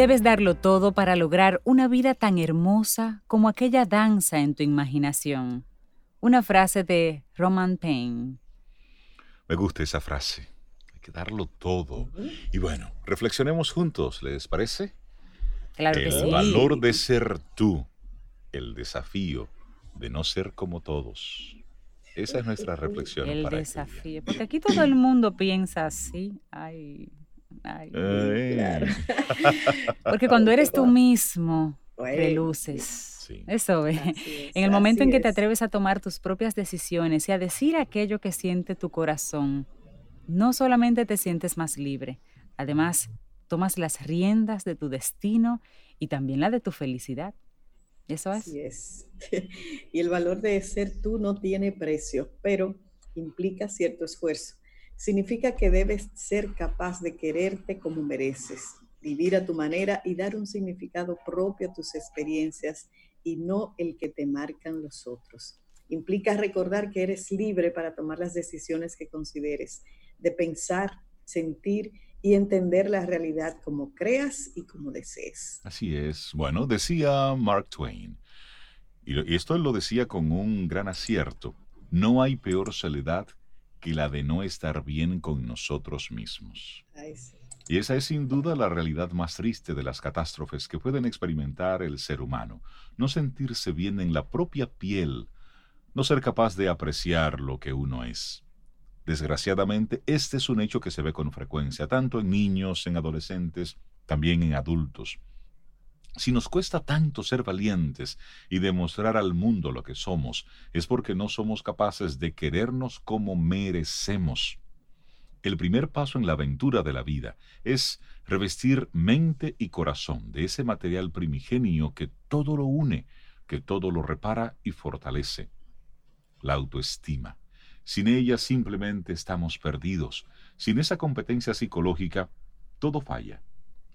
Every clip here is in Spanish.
Debes darlo todo para lograr una vida tan hermosa como aquella danza en tu imaginación. Una frase de Roman Paine. Me gusta esa frase. Hay que darlo todo. Y bueno, reflexionemos juntos, ¿les parece? Claro que el sí. valor de ser tú, el desafío de no ser como todos. Esa es nuestra reflexión El para este día. desafío. Porque aquí todo el mundo piensa así. Ay, ay. Ay. Porque cuando eres tú mismo, reluces. Sí. Eso es, En el momento en que te es. atreves a tomar tus propias decisiones y a decir aquello que siente tu corazón, no solamente te sientes más libre, además tomas las riendas de tu destino y también la de tu felicidad. Eso es. Así es. Y el valor de ser tú no tiene precio, pero implica cierto esfuerzo. Significa que debes ser capaz de quererte como mereces, vivir a tu manera y dar un significado propio a tus experiencias y no el que te marcan los otros. Implica recordar que eres libre para tomar las decisiones que consideres, de pensar, sentir y entender la realidad como creas y como desees. Así es. Bueno, decía Mark Twain, y esto lo decía con un gran acierto, no hay peor soledad que la de no estar bien con nosotros mismos. Ay, sí. Y esa es sin duda la realidad más triste de las catástrofes que pueden experimentar el ser humano. No sentirse bien en la propia piel, no ser capaz de apreciar lo que uno es. Desgraciadamente, este es un hecho que se ve con frecuencia, tanto en niños, en adolescentes, también en adultos. Si nos cuesta tanto ser valientes y demostrar al mundo lo que somos, es porque no somos capaces de querernos como merecemos. El primer paso en la aventura de la vida es revestir mente y corazón de ese material primigenio que todo lo une, que todo lo repara y fortalece. La autoestima. Sin ella simplemente estamos perdidos. Sin esa competencia psicológica, todo falla.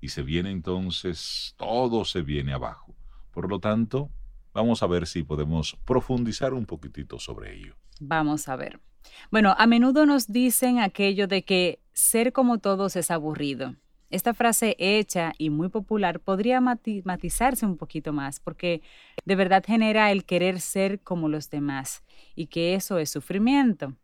Y se viene entonces, todo se viene abajo. Por lo tanto, vamos a ver si podemos profundizar un poquitito sobre ello. Vamos a ver. Bueno, a menudo nos dicen aquello de que ser como todos es aburrido. Esta frase hecha y muy popular podría mati- matizarse un poquito más porque de verdad genera el querer ser como los demás y que eso es sufrimiento.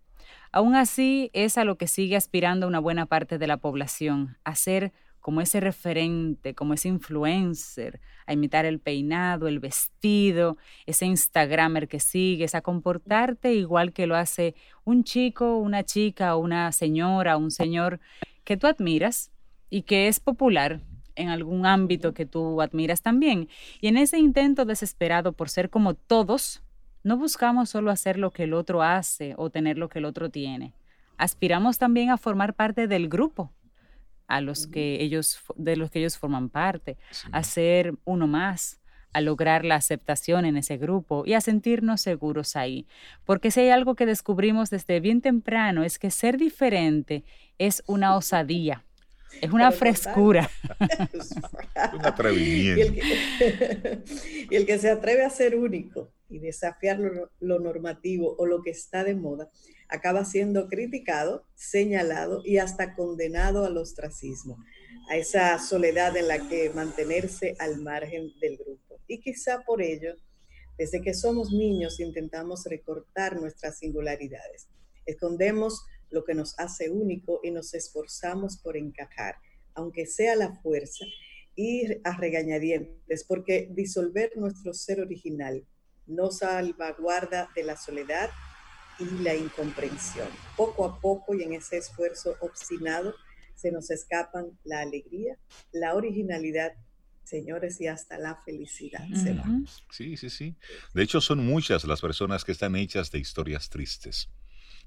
Aún así, es a lo que sigue aspirando una buena parte de la población, a ser como ese referente, como ese influencer, a imitar el peinado, el vestido, ese Instagramer que sigues, a comportarte igual que lo hace un chico, una chica, una señora, un señor que tú admiras y que es popular en algún ámbito que tú admiras también. Y en ese intento desesperado por ser como todos, no buscamos solo hacer lo que el otro hace o tener lo que el otro tiene. Aspiramos también a formar parte del grupo a los que ellos de los que ellos forman parte, Sí. a ser uno más, a lograr la aceptación en ese grupo y a sentirnos seguros ahí. Porque si hay algo que descubrimos desde bien temprano es que ser diferente es una osadía, es una frescura. Un Y el, atrevimiento. que, y el que se atreve a ser único y desafiar lo, lo normativo o lo que está de moda, acaba siendo criticado, señalado y hasta condenado al ostracismo, a esa soledad en la que mantenerse al margen del grupo. Y quizá por ello, desde que somos niños intentamos recortar nuestras singularidades. Escondemos lo que nos hace único y nos esforzamos por encajar, aunque sea la fuerza y a regañadientes, porque disolver nuestro ser original nos salvaguarda de la soledad y la incomprensión. Poco a poco y en ese esfuerzo obstinado se nos escapan la alegría, la originalidad, señores, y hasta la felicidad. se va. Ujú. Sí, sí, sí. De hecho, son muchas las personas que están hechas de historias tristes.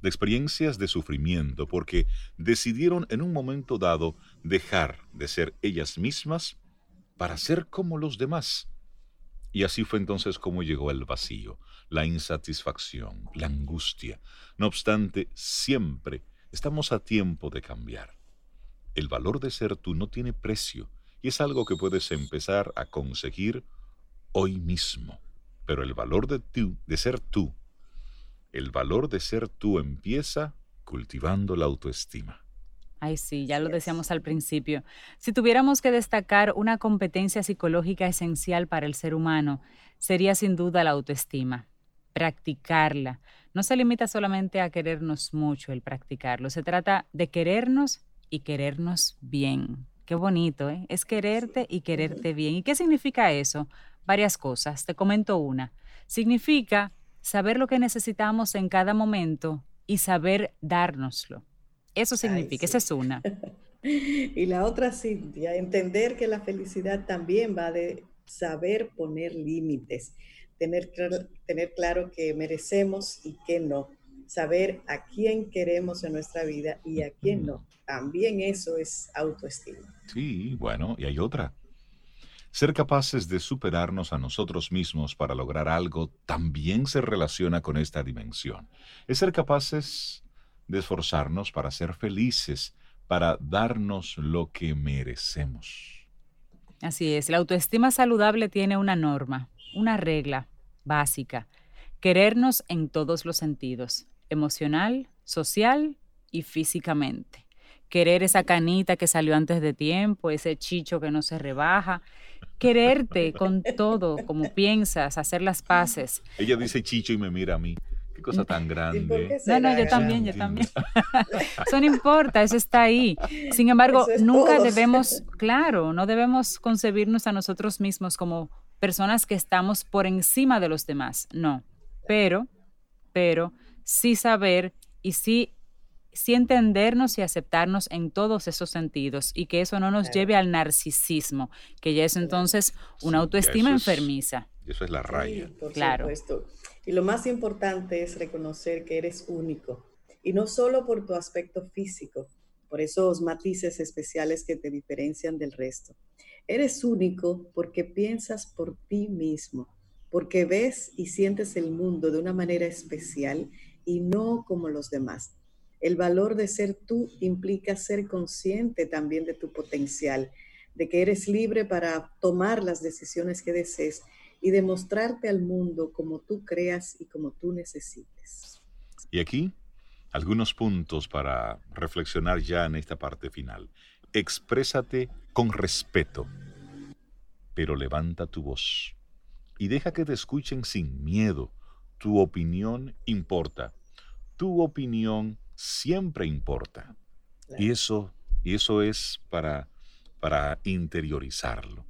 de experiencias de sufrimiento, porque decidieron en un momento dado dejar de ser ellas mismas para ser como los demás. Y así fue entonces como llegó el vacío, la insatisfacción, la angustia. No obstante, siempre estamos a tiempo de cambiar. El valor de ser tú no tiene precio y es algo que puedes empezar a conseguir hoy mismo. Pero el valor de tú, de ser tú, el valor de ser tú empieza cultivando la autoestima. Ay, sí, ya lo decíamos al principio. Si tuviéramos que destacar una competencia psicológica esencial para el ser humano, sería sin duda la autoestima. Practicarla. No se limita solamente a querernos mucho el practicarlo, se trata de querernos y querernos bien. Qué bonito, ¿eh? Es quererte y quererte bien. ¿Y qué significa eso? Varias cosas. Te comento una. Significa saber lo que necesitamos en cada momento y saber dárnoslo. Eso significa, esa es una. y la otra, Cintia, entender que la felicidad también va de saber poner límites, tener, tener claro que merecemos y que no, saber a quién queremos en nuestra vida y a quién no. También eso es autoestima. Sí, bueno, y hay otra. Ser capaces de superarnos a nosotros mismos para lograr algo también se relaciona con esta dimensión. Es ser capaces de esforzarnos para ser felices, para darnos lo que merecemos. Así es, la autoestima saludable tiene una norma, una regla básica, querernos en todos los sentidos, emocional, social y físicamente. Querer esa canita que salió antes de tiempo, ese chicho que no se rebaja, quererte con todo, como piensas, hacer las paces. Ella dice chicho y me mira a mí cosa tan grande. No, no, yo también, yo también. eso no importa, eso está ahí. Sin embargo, nunca debemos, claro, no debemos concebirnos a nosotros mismos como personas que estamos por encima de los demás. No. Pero, pero sí saber y sí sí entendernos y aceptarnos en todos esos sentidos y que eso no nos lleve al narcisismo, que ya es entonces una autoestima enfermiza. Eso es la raya. claro. Y lo más importante es reconocer que eres único y no solo por tu aspecto físico, por esos matices especiales que te diferencian del resto. Eres único porque piensas por ti mismo, porque ves y sientes el mundo de una manera especial y no como los demás. El valor de ser tú implica ser consciente también de tu potencial, de que eres libre para tomar las decisiones que desees y demostrarte al mundo como tú creas y como tú necesites. Y aquí, algunos puntos para reflexionar ya en esta parte final. Exprésate con respeto, pero levanta tu voz y deja que te escuchen sin miedo. Tu opinión importa. Tu opinión siempre importa. Y eso, y eso es para, para interiorizarlo.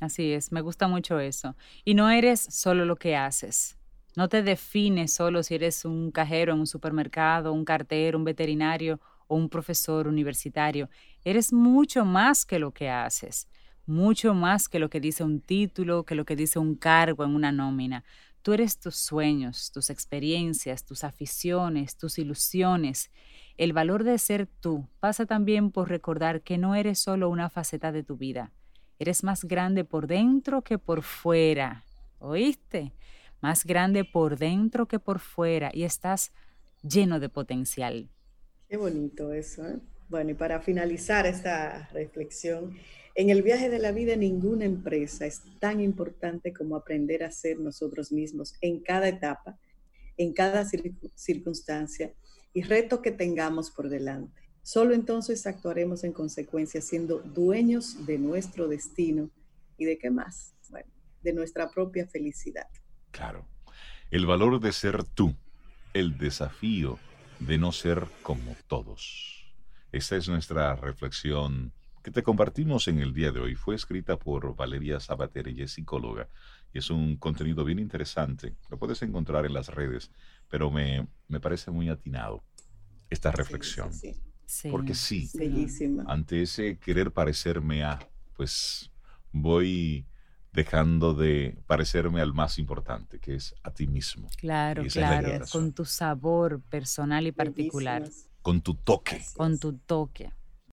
Así es, me gusta mucho eso. Y no eres solo lo que haces. No te defines solo si eres un cajero en un supermercado, un cartero, un veterinario o un profesor universitario. Eres mucho más que lo que haces, mucho más que lo que dice un título, que lo que dice un cargo en una nómina. Tú eres tus sueños, tus experiencias, tus aficiones, tus ilusiones. El valor de ser tú pasa también por recordar que no eres solo una faceta de tu vida Eres más grande por dentro que por fuera. ¿Oíste? Más grande por dentro que por fuera y estás lleno de potencial. Qué bonito eso. ¿eh? Bueno, y para finalizar esta reflexión, en el viaje de la vida ninguna empresa es tan importante como aprender a ser nosotros mismos en cada etapa, en cada circunstancia y reto que tengamos por delante. Solo entonces actuaremos en consecuencia siendo dueños de nuestro destino y de qué más, bueno, de nuestra propia felicidad. Claro, el valor de ser tú, el desafío de no ser como todos. Esta es nuestra reflexión que te compartimos en el día de hoy. Fue escrita por Valeria Sabater, ella es psicóloga, y es un contenido bien interesante. Lo puedes encontrar en las redes, pero me, me parece muy atinado esta reflexión. sí, sí. Porque sí, ante ese querer parecerme a, pues voy dejando de parecerme al más importante, que es a ti mismo. Claro, claro, con tu sabor personal y particular. Con tu toque. Con tu toque.